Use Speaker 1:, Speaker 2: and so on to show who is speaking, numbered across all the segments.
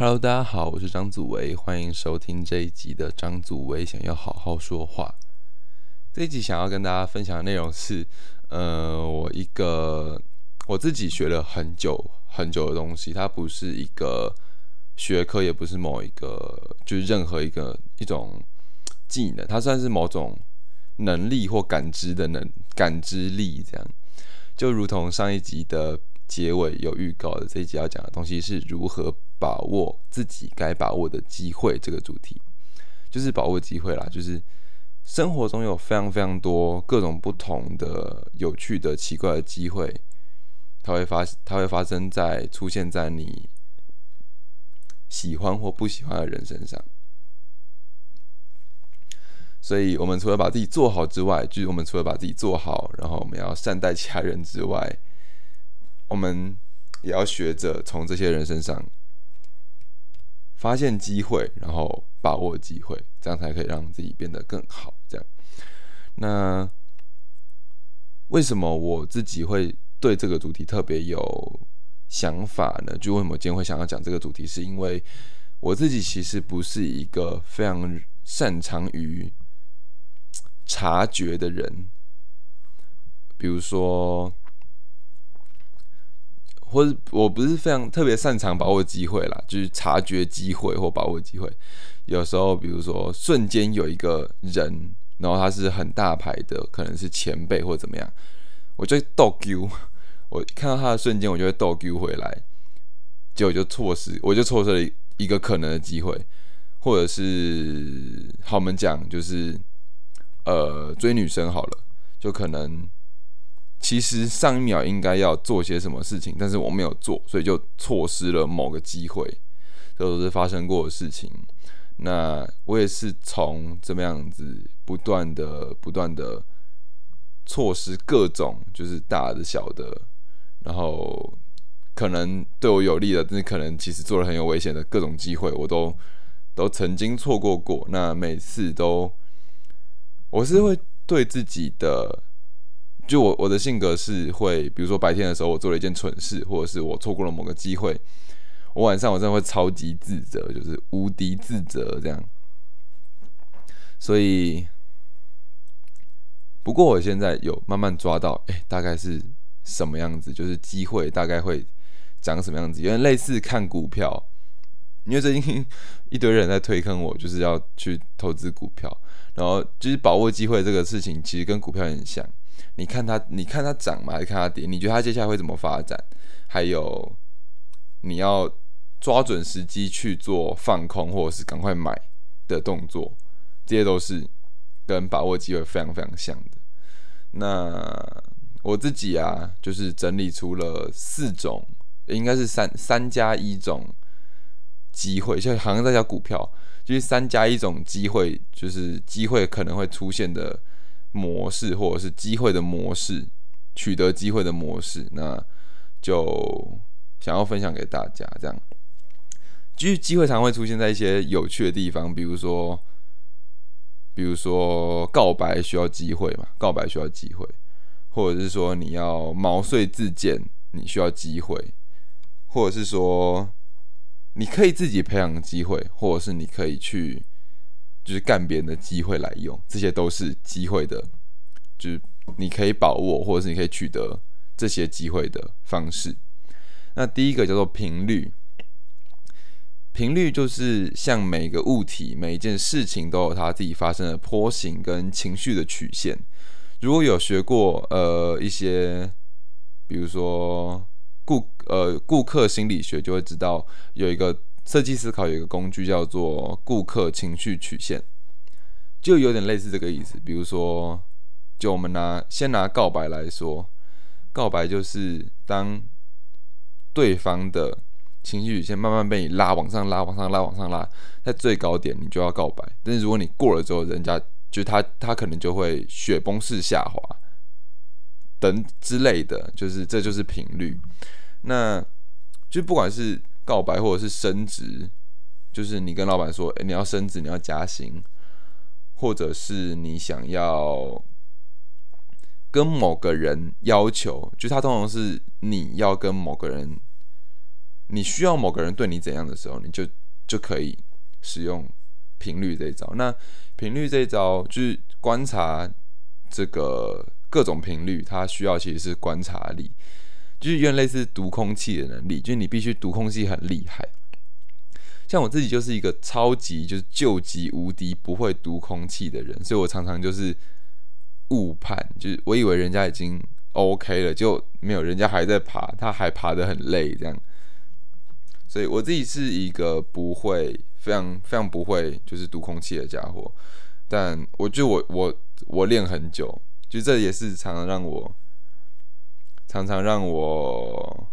Speaker 1: Hello，大家好，我是张祖维，欢迎收听这一集的张祖维想要好好说话。这一集想要跟大家分享的内容是，呃，我一个我自己学了很久很久的东西，它不是一个学科，也不是某一个，就是任何一个一种技能，它算是某种能力或感知的能感知力，这样就如同上一集的。结尾有预告的这一集要讲的东西是如何把握自己该把握的机会，这个主题就是把握机会啦。就是生活中有非常非常多各种不同的有趣的奇怪的机会，它会发它会发生在出现在你喜欢或不喜欢的人身上。所以，我们除了把自己做好之外，就是我们除了把自己做好，然后我们要善待其他人之外。我们也要学着从这些人身上发现机会，然后把握机会，这样才可以让自己变得更好。这样，那为什么我自己会对这个主题特别有想法呢？就为什么今天会想要讲这个主题，是因为我自己其实不是一个非常擅长于察觉的人，比如说。或者我不是非常特别擅长把握机会啦，就是察觉机会或把握机会。有时候，比如说瞬间有一个人，然后他是很大牌的，可能是前辈或怎么样，我就逗 Q。我看到他的瞬间，我就会逗 Q 回来，结果就错失，我就错失了一个可能的机会。或者是好，我们讲就是呃追女生好了，就可能。其实上一秒应该要做些什么事情，但是我没有做，所以就错失了某个机会。这都是发生过的事情。那我也是从这么样子不断的、不断的错失各种就是大的、小的，然后可能对我有利的，但是可能其实做了很有危险的各种机会，我都都曾经错过过。那每次都，我是会对自己的。就我我的性格是会，比如说白天的时候我做了一件蠢事，或者是我错过了某个机会，我晚上我真的会超级自责，就是无敌自责这样。所以，不过我现在有慢慢抓到，哎，大概是什么样子，就是机会大概会长什么样子，有点类似看股票，因为最近一堆人在推坑我，就是要去投资股票，然后就是把握机会这个事情，其实跟股票很像。你看它，你看它涨吗？还是看它跌？你觉得它接下来会怎么发展？还有，你要抓准时机去做放空，或者是赶快买的动作，这些都是跟把握机会非常非常像的。那我自己啊，就是整理出了四种，应该是三三加一种机会，就好像在讲股票，就是三加一种机会，就是机会可能会出现的。模式或者是机会的模式，取得机会的模式，那就想要分享给大家。这样，其实机会常会出现在一些有趣的地方，比如说，比如说告白需要机会嘛？告白需要机会，或者是说你要毛遂自荐，你需要机会，或者是说你可以自己培养机会，或者是你可以去。就是干别人的机会来用，这些都是机会的，就是你可以把握，或者是你可以取得这些机会的方式。那第一个叫做频率，频率就是像每个物体、每一件事情都有它自己发生的波形跟情绪的曲线。如果有学过呃一些，比如说顾呃顾客心理学，就会知道有一个。设计思考有一个工具叫做顾客情绪曲线，就有点类似这个意思。比如说，就我们拿先拿告白来说，告白就是当对方的情绪曲线慢慢被你拉往上拉、往上拉、往上拉，在最高点你就要告白。但是如果你过了之后，人家就他他可能就会雪崩式下滑等之类的，就是这就是频率。那就不管是。告白或者是升职，就是你跟老板说，哎，你要升职，你要加薪，或者是你想要跟某个人要求，就他通常是你要跟某个人你需要某个人对你怎样的时候，你就就可以使用频率这一招。那频率这一招就是观察这个各种频率，它需要其实是观察力，就是有点类似读空气的能力，就是你必须读空气很厉害。像我自己就是一个超级就是救急无敌不会读空气的人，所以我常常就是误判，就是我以为人家已经 OK 了，就没有人家还在爬，他还爬得很累这样。所以我自己是一个不会非常非常不会就是读空气的家伙，但我就我我我练很久，就这也是常常让我常常让我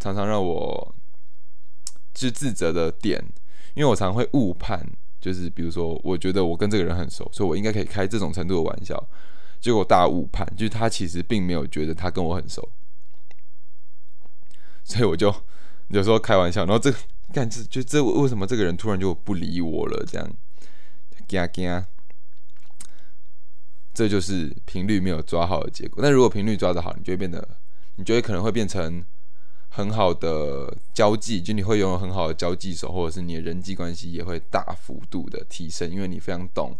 Speaker 1: 常常让我。是自责的点，因为我常会误判，就是比如说，我觉得我跟这个人很熟，所以我应该可以开这种程度的玩笑，结果大误判，就是他其实并没有觉得他跟我很熟，所以我就有时候开玩笑，然后这干这就这为什么这个人突然就不理我了？这样，惊惊，这就是频率没有抓好的结果。但如果频率抓得好，你就会变得，你就会可能会变成。很好的交际，就你会拥有很好的交际手，或者是你的人际关系也会大幅度的提升，因为你非常懂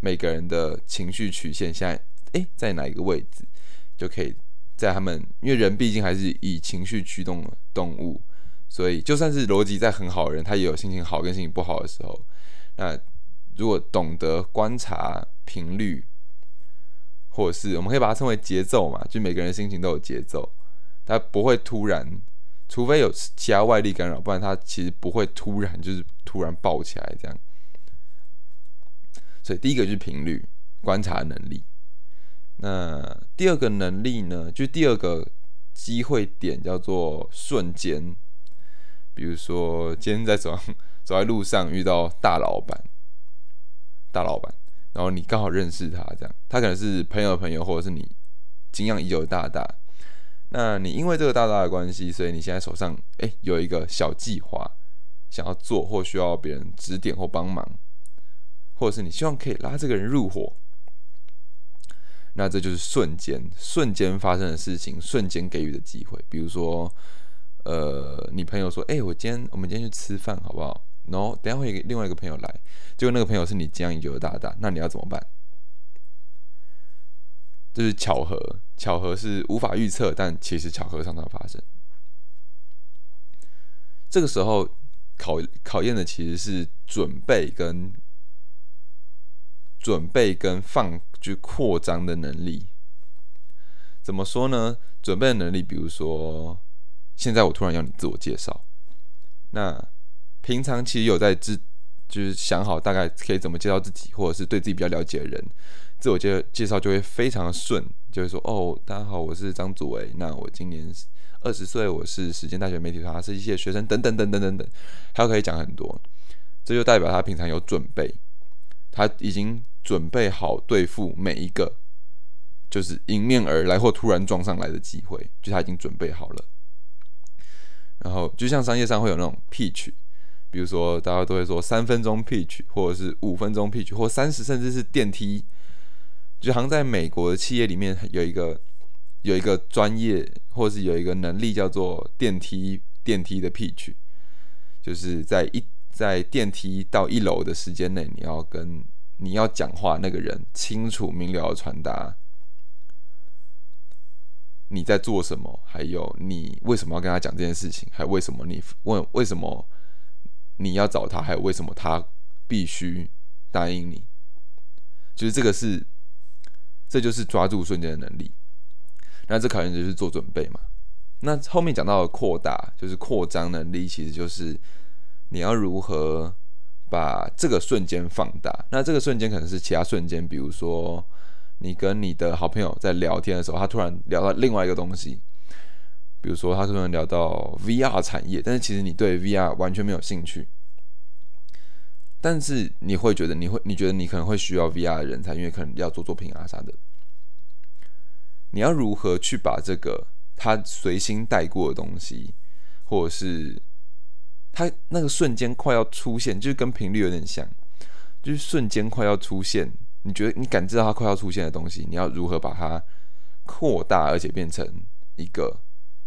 Speaker 1: 每个人的情绪曲线，现在诶在哪一个位置，就可以在他们，因为人毕竟还是以情绪驱动的动物，所以就算是逻辑再很好的人，他也有心情好跟心情不好的时候。那如果懂得观察频率，或者是我们可以把它称为节奏嘛，就每个人心情都有节奏，他不会突然。除非有其他外力干扰，不然它其实不会突然就是突然爆起来这样。所以第一个就是频率观察能力。那第二个能力呢，就第二个机会点叫做瞬间。比如说今天在走走在路上遇到大老板，大老板，然后你刚好认识他，这样他可能是朋友的朋友，或者是你敬仰已久的大大。那你因为这个大大的关系，所以你现在手上哎有一个小计划想要做，或需要别人指点或帮忙，或者是你希望可以拉这个人入伙，那这就是瞬间瞬间发生的事情，瞬间给予的机会。比如说，呃，你朋友说，哎，我今天我们今天去吃饭好不好？然后等下会另外一个朋友来，结果那个朋友是你将已久的大大，那你要怎么办？这是巧合，巧合是无法预测，但其实巧合常常发生。这个时候考考验的其实是准备跟准备跟放去扩张的能力。怎么说呢？准备的能力，比如说，现在我突然要你自我介绍，那平常其实有在自就是想好大概可以怎么介绍自己，或者是对自己比较了解的人。自我介介绍就会非常的顺，就会说哦，大家好，我是张祖伟，那我今年二十岁，我是时间大学媒体团设计系的学生，等等等等等等，他可以讲很多，这就代表他平常有准备，他已经准备好对付每一个就是迎面而来或突然撞上来的机会，就他已经准备好了。然后就像商业上会有那种 pitch，比如说大家都会说三分钟 pitch，或者是五分钟 pitch，或三十甚至是电梯。就好像在美国的企业里面有一个有一个专业，或是有一个能力叫做电梯电梯的 pitch，就是在一在电梯到一楼的时间内，你要跟你要讲话那个人清楚明了的传达你在做什么，还有你为什么要跟他讲这件事情，还为什么你问为什么你要找他，还有为什么他必须答应你，就是这个是。这就是抓住瞬间的能力，那这考验就是做准备嘛。那后面讲到的扩大，就是扩张能力，其实就是你要如何把这个瞬间放大。那这个瞬间可能是其他瞬间，比如说你跟你的好朋友在聊天的时候，他突然聊到另外一个东西，比如说他突然聊到 VR 产业，但是其实你对 VR 完全没有兴趣。但是你会觉得你会你觉得你可能会需要 VR 的人才，因为可能要做作品啊啥的。你要如何去把这个他随心带过的东西，或者是他那个瞬间快要出现，就是跟频率有点像，就是瞬间快要出现，你觉得你感知到它快要出现的东西，你要如何把它扩大，而且变成一个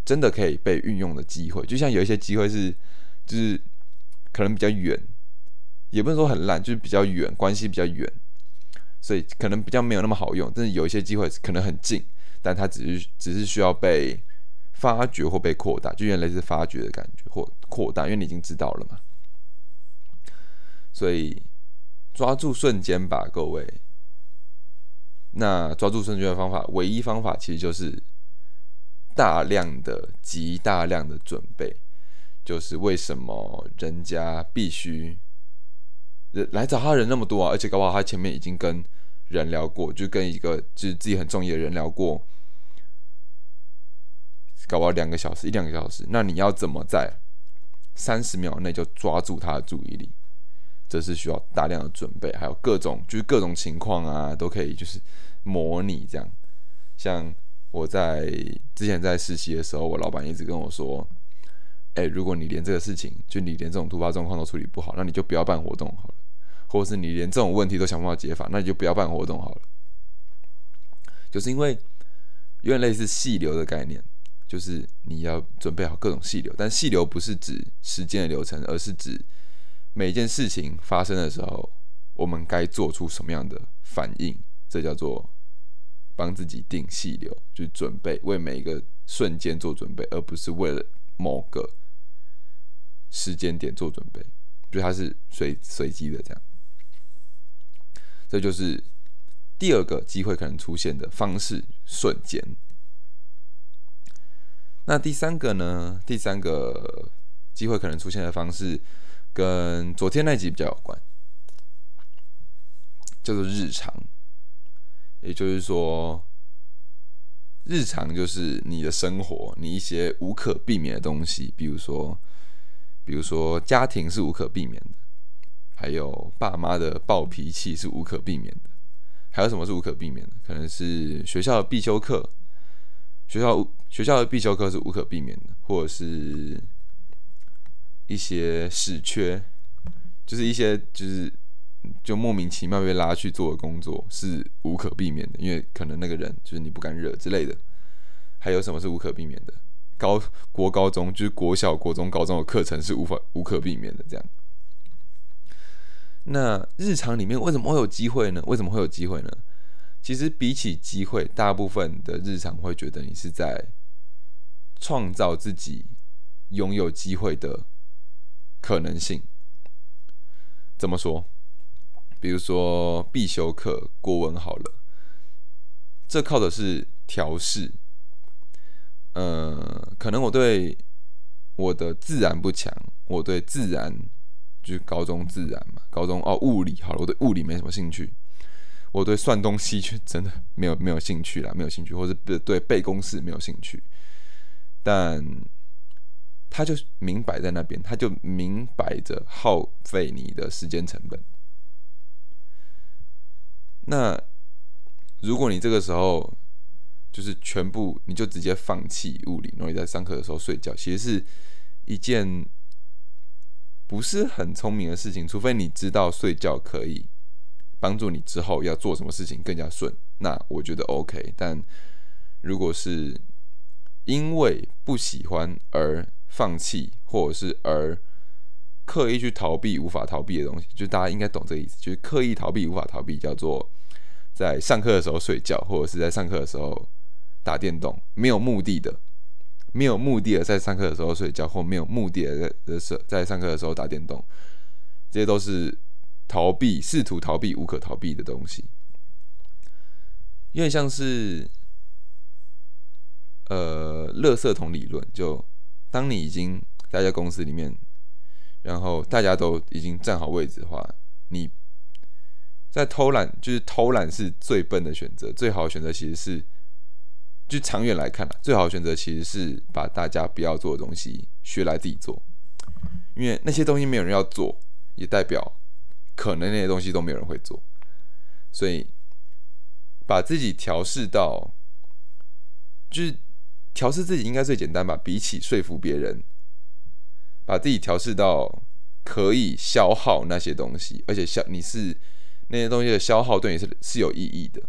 Speaker 1: 真的可以被运用的机会。就像有一些机会是，就是可能比较远，也不能说很烂，就是比较远，关系比较远，所以可能比较没有那么好用。但是有一些机会可能很近，但它只是只是需要被发掘或被扩大，就有点类似发掘的感觉或扩大，因为你已经知道了嘛。所以抓住瞬间吧，各位。那抓住瞬间的方法，唯一方法其实就是大量的、极大量的准备。就是为什么人家必须人来找他人那么多啊？而且搞不好他前面已经跟人聊过，就跟一个就是自己很中意的人聊过，搞不好两个小时、一两个小时。那你要怎么在三十秒内就抓住他的注意力？这是需要大量的准备，还有各种就是各种情况啊，都可以就是模拟这样。像我在之前在实习的时候，我老板一直跟我说：“哎，如果你连这个事情，就你连这种突发状况都处理不好，那你就不要办活动好了；或者是你连这种问题都想不到解法，那你就不要办活动好了。”就是因为有点类似细流的概念，就是你要准备好各种细流，但细流不是指时间的流程，而是指。每件事情发生的时候，我们该做出什么样的反应？这叫做帮自己定细流，就准备为每一个瞬间做准备，而不是为了某个时间点做准备。就它是随随机的这样。这就是第二个机会可能出现的方式——瞬间。那第三个呢？第三个机会可能出现的方式。跟昨天那集比较有关，叫做日常，也就是说，日常就是你的生活，你一些无可避免的东西，比如说，比如说家庭是无可避免的，还有爸妈的暴脾气是无可避免的，还有什么是无可避免的？可能是学校的必修课，学校学校的必修课是无可避免的，或者是。一些死缺，就是一些就是就莫名其妙被拉去做的工作是无可避免的，因为可能那个人就是你不敢惹之类的。还有什么是无可避免的？高国高中就是国小、国中、高中的课程是无法无可避免的。这样，那日常里面为什么会有机会呢？为什么会有机会呢？其实比起机会，大部分的日常会觉得你是在创造自己拥有机会的。可能性怎么说？比如说必修课国文好了，这靠的是调试。呃，可能我对我的自然不强，我对自然就是高中自然嘛，高中哦物理好了，我对物理没什么兴趣，我对算东西却真的没有没有兴趣啦，没有兴趣，或者对背公式没有兴趣，但。他就明摆在那边，他就明摆着耗费你的时间成本。那如果你这个时候就是全部，你就直接放弃物理，然后你在上课的时候睡觉，其实是一件不是很聪明的事情。除非你知道睡觉可以帮助你之后要做什么事情更加顺，那我觉得 OK。但如果是因为不喜欢而放弃，或者是而刻意去逃避无法逃避的东西，就大家应该懂这个意思，就是刻意逃避无法逃避，叫做在上课的时候睡觉，或者是在上课的时候打电动，没有目的的，没有目的的在上课的时候睡觉，或没有目的的在在在上课的时候打电动，这些都是逃避，试图逃避无可逃避的东西，有点像是呃，垃圾桶理论就。当你已经待在公司里面，然后大家都已经站好位置的话，你在偷懒，就是偷懒是最笨的选择。最好的选择其实是，就长远来看，最好的选择其实是把大家不要做的东西学来自己做，因为那些东西没有人要做，也代表可能那些东西都没有人会做。所以把自己调试到，就是。调试自己应该最简单吧？比起说服别人，把自己调试到可以消耗那些东西，而且消你是那些东西的消耗对你是是有意义的。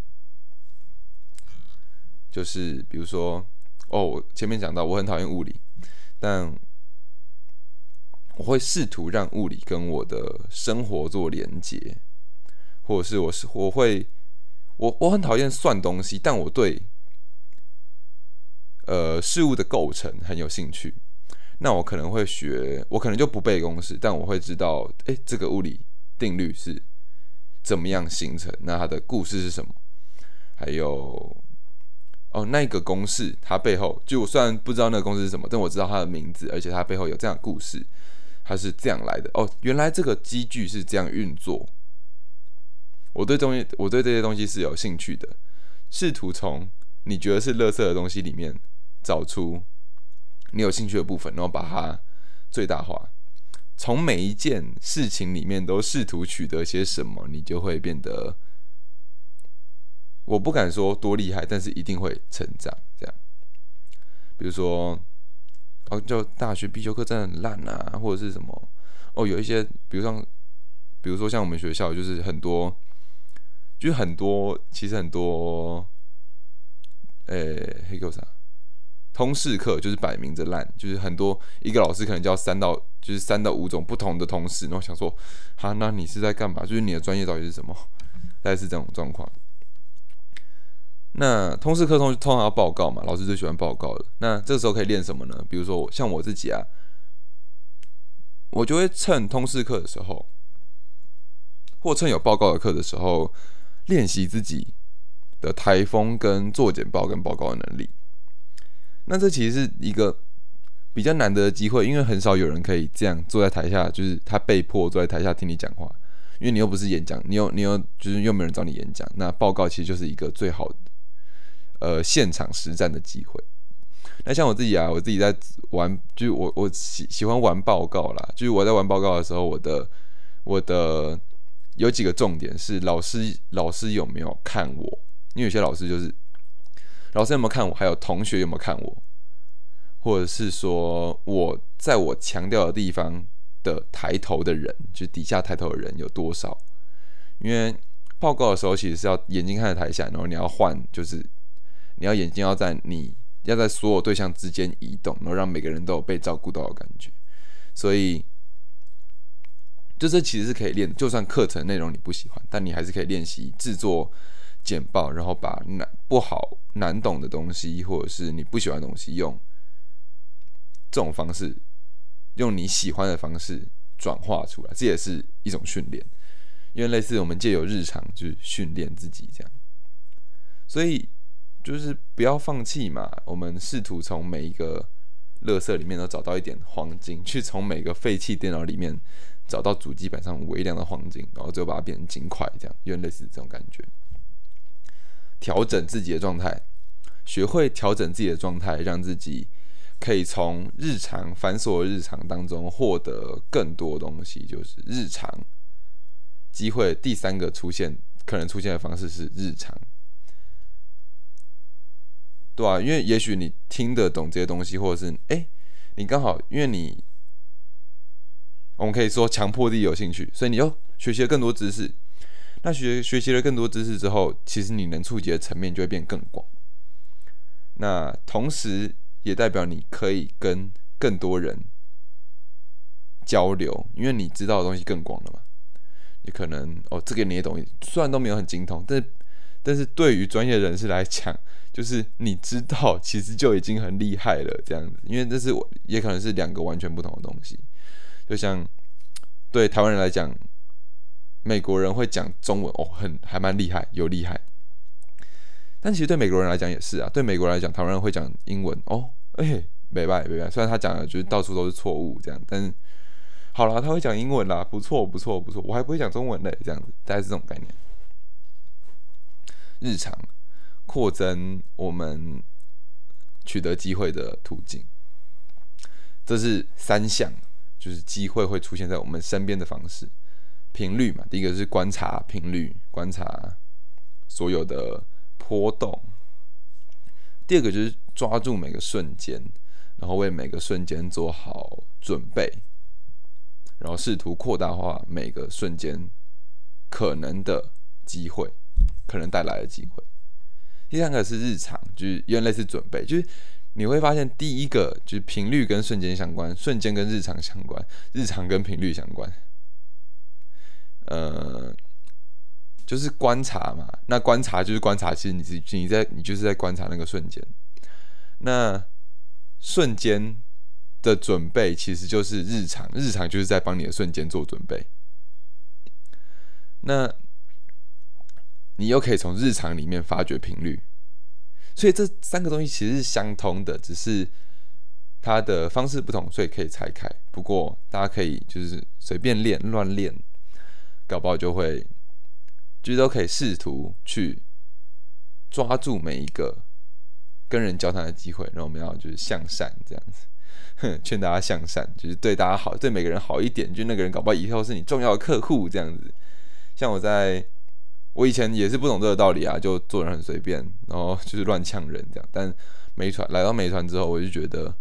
Speaker 1: 就是比如说，哦，我前面讲到我很讨厌物理，但我会试图让物理跟我的生活做连接，或者是我是我会我我很讨厌算东西，但我对呃事物的构成很有兴趣。那我可能会学，我可能就不背公式，但我会知道，哎，这个物理定律是怎么样形成？那它的故事是什么？还有，哦，那个公式它背后，就我虽然不知道那个公式是什么，但我知道它的名字，而且它背后有这样的故事，它是这样来的。哦，原来这个机具是这样运作。我对东西，我对这些东西是有兴趣的，试图从你觉得是垃圾的东西里面找出。你有兴趣的部分，然后把它最大化。从每一件事情里面都试图取得些什么，你就会变得，我不敢说多厉害，但是一定会成长。这样，比如说，哦，就大学必修课真的很烂啊，或者是什么？哦，有一些，比如像，比如说像我们学校，就是很多，就是很多，其实很多，诶，黑狗啥？通识课就是摆明着烂，就是很多一个老师可能教三到就是三到五种不同的通识，然后想说，哈，那你是在干嘛？就是你的专业到底是什么？大概是这种状况。那通识课通通常要报告嘛，老师最喜欢报告的。那这时候可以练什么呢？比如说像我自己啊，我就会趁通识课的时候，或趁有报告的课的时候，练习自己的台风跟做简报跟报告的能力。那这其实是一个比较难得的机会，因为很少有人可以这样坐在台下，就是他被迫坐在台下听你讲话，因为你又不是演讲，你又你又就是又没人找你演讲，那报告其实就是一个最好呃现场实战的机会。那像我自己啊，我自己在玩，就是我我喜喜欢玩报告啦，就是我在玩报告的时候，我的我的有几个重点是老师老师有没有看我，因为有些老师就是。老师有没有看我？还有同学有没有看我？或者是说我在我强调的地方的抬头的人，就底下抬头的人有多少？因为报告的时候其实是要眼睛看着台下，然后你要换，就是你要眼睛要在你要在所有对象之间移动，然后让每个人都有被照顾到的感觉。所以，就这其实是可以练，就算课程内容你不喜欢，但你还是可以练习制作。简报，然后把难不好、难懂的东西，或者是你不喜欢的东西，用这种方式，用你喜欢的方式转化出来，这也是一种训练。因为类似我们借由日常就是训练自己这样，所以就是不要放弃嘛。我们试图从每一个垃圾里面都找到一点黄金，去从每个废弃电脑里面找到主机板上微量的黄金，然后最后把它变成金块，这样，因为类似这种感觉。调整自己的状态，学会调整自己的状态，让自己可以从日常繁琐的日常当中获得更多东西。就是日常机会第三个出现可能出现的方式是日常，对啊，因为也许你听得懂这些东西，或者是哎，你刚好因为你，我们可以说强迫自己有兴趣，所以你又学习了更多知识。那学学习了更多知识之后，其实你能触及的层面就会变更广。那同时也代表你可以跟更多人交流，因为你知道的东西更广了嘛。你可能哦，这个你也懂，虽然都没有很精通，但但是对于专业人士来讲，就是你知道，其实就已经很厉害了。这样子，因为这是我也可能是两个完全不同的东西。就像对台湾人来讲。美国人会讲中文哦，很还蛮厉害，有厉害。但其实对美国人来讲也是啊，对美国人来讲，台湾人会讲英文哦，哎，没拜没拜。虽然他讲的就是到处都是错误这样，但是好了，他会讲英文啦，不错不错不错。我还不会讲中文嘞，这样子大概是这种概念。日常扩增我们取得机会的途径，这是三项，就是机会会出现在我们身边的方式。频率嘛，第一个是观察频率，观察所有的波动；第二个就是抓住每个瞬间，然后为每个瞬间做好准备，然后试图扩大化每个瞬间可能的机会，可能带来的机会。第三个是日常，就是有点类似准备，就是你会发现第一个就是频率跟瞬间相关，瞬间跟日常相关，日常跟频率相关。呃，就是观察嘛，那观察就是观察，其实你是你在你就是在观察那个瞬间。那瞬间的准备其实就是日常，日常就是在帮你的瞬间做准备。那你又可以从日常里面发掘频率，所以这三个东西其实是相通的，只是它的方式不同，所以可以拆开。不过大家可以就是随便练、乱练，搞不好就会，就是都可以试图去抓住每一个跟人交谈的机会。然后我们要就是向善这样子，哼 劝大家向善，就是对大家好，对每个人好一点。就那个人搞不好以后是你重要的客户这样子。像我在，我以前也是不懂这个道理啊，就做人很随便，然后就是乱呛人这样。但美团来到美团之后，我就觉得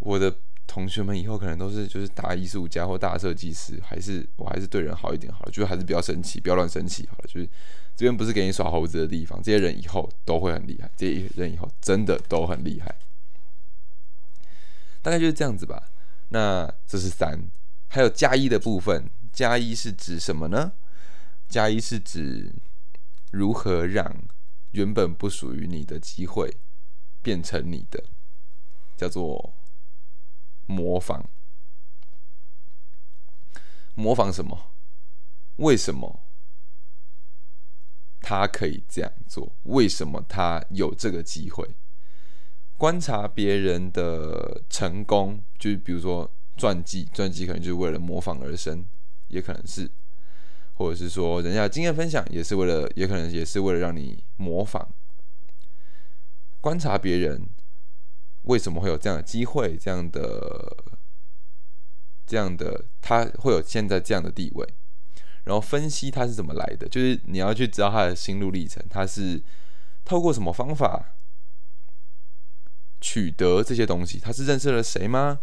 Speaker 1: 我的同学们以后可能都是就是大艺术家或大设计师，还是我还是对人好一点好了，就是还是不要生气，不要乱生气好了。就是这边不是给你耍猴子的地方，这些人以后都会很厉害，这些人以后真的都很厉害。大概就是这样子吧。那这是三，还有加一的部分，加一是指什么呢？加一是指如何让原本不属于你的机会变成你的，叫做模仿。模仿什么？为什么他可以这样做？为什么他有这个机会？观察别人的成功，就是比如说传记，传记可能就是为了模仿而生，也可能是。或者是说，人家经验分享也是为了，也可能也是为了让你模仿、观察别人为什么会有这样的机会，这样的、这样的，他会有现在这样的地位，然后分析他是怎么来的，就是你要去知道他的心路历程，他是透过什么方法取得这些东西，他是认识了谁吗？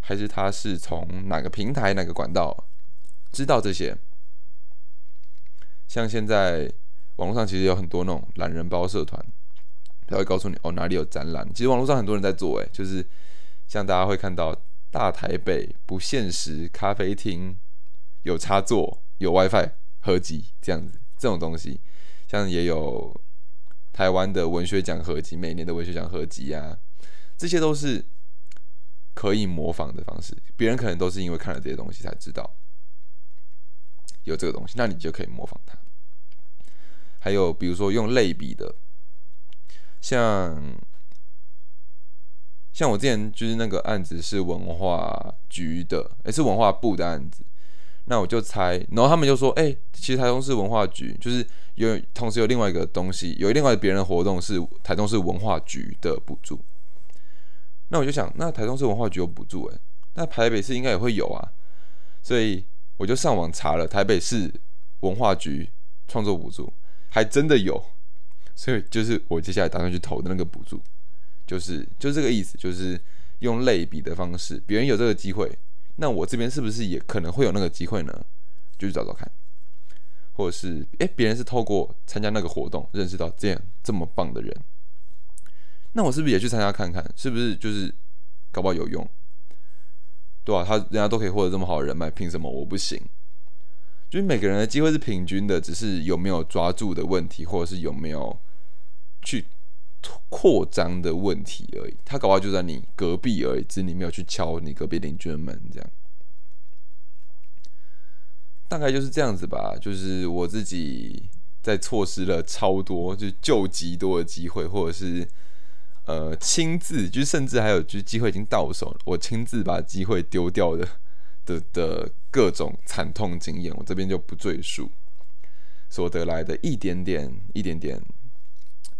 Speaker 1: 还是他是从哪个平台、哪个管道知道这些？像现在网络上其实有很多那种懒人包社团，他会告诉你哦哪里有展览。其实网络上很多人在做，诶，就是像大家会看到大台北不现实咖啡厅有插座、有 WiFi 合集这样子，这种东西，像也有台湾的文学奖合集，每年的文学奖合集啊，这些都是可以模仿的方式。别人可能都是因为看了这些东西才知道有这个东西，那你就可以模仿它。还有比如说用类比的，像像我之前就是那个案子是文化局的，也是文化部的案子，那我就猜，然后他们就说，哎，其实台中市文化局就是有同时有另外一个东西，有另外别人的活动是台中市文化局的补助，那我就想，那台中市文化局有补助，哎，那台北市应该也会有啊，所以我就上网查了台北市文化局创作补助。还真的有，所以就是我接下来打算去投的那个补助，就是就这个意思，就是用类比的方式，别人有这个机会，那我这边是不是也可能会有那个机会呢？就去找找看，或者是诶，别人是透过参加那个活动认识到这样这么棒的人，那我是不是也去参加看看，是不是就是搞不好有用，对吧？他人家都可以获得这么好的人脉，凭什么我不行？就是每个人的机会是平均的，只是有没有抓住的问题，或者是有没有去扩张的问题而已。他搞不好就在你隔壁而已，只是你没有去敲你隔壁邻居的门，这样。大概就是这样子吧。就是我自己在错失了超多，就是救急多的机会，或者是呃亲自，就甚至还有就是机会已经到手了，我亲自把机会丢掉的。的的各种惨痛经验，我这边就不赘述。所得来的一点点、一点点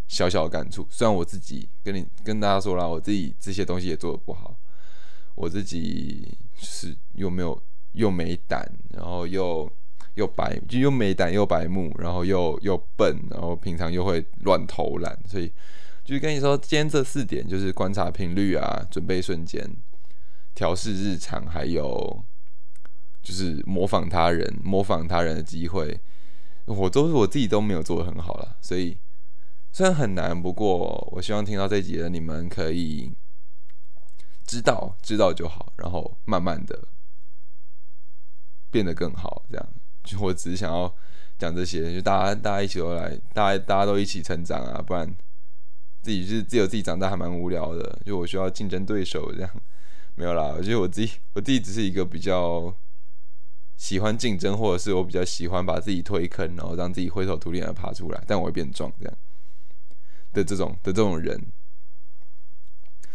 Speaker 1: 小小的感触，虽然我自己跟你跟大家说了，我自己这些东西也做的不好，我自己是又没有又没胆，然后又又白，就又没胆又白目，然后又又笨，然后平常又会乱偷懒，所以就是跟你说，今天这四点就是观察频率啊，准备瞬间，调试日常，还有。就是模仿他人，模仿他人的机会，我都是我自己都没有做的很好了，所以虽然很难，不过我希望听到这集的你们可以知道，知道就好，然后慢慢的变得更好。这样，就我只是想要讲这些，就大家大家一起都来，大家大家都一起成长啊，不然自己是自由自己长大还蛮无聊的。就我需要竞争对手这样，没有啦。我觉得我自己我自己只是一个比较喜欢竞争，或者是我比较喜欢把自己推坑，然后让自己灰头土脸的爬出来，但我会变壮这样。的这种的这种人，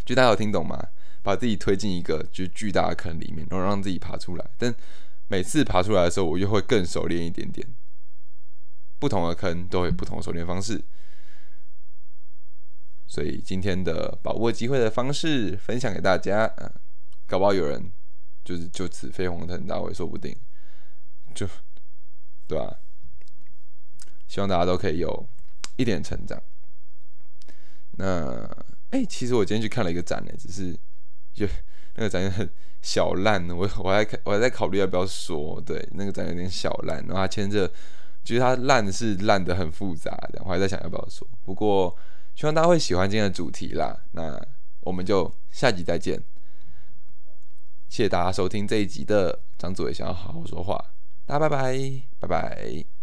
Speaker 1: 就大家有听懂吗？把自己推进一个就巨大的坑里面，然后让自己爬出来。但每次爬出来的时候，我就会更熟练一点点。不同的坑都会不同的熟练方式。所以今天的把握机会的方式分享给大家，嗯，搞不好有人就是就此飞黄腾达，我也说不定。就对吧？希望大家都可以有一点成长。那哎，其实我今天去看了一个展呢，只是就那个展很小烂，我我还我还在考虑要不要说，对，那个展有点小烂，然后它牵着，其实它烂是烂的很复杂，的我还在想要不要说，不过希望大家会喜欢今天的主题啦，那我们就下集再见，谢谢大家收听这一集的张祖伟想要好好说话，大家拜拜，拜拜。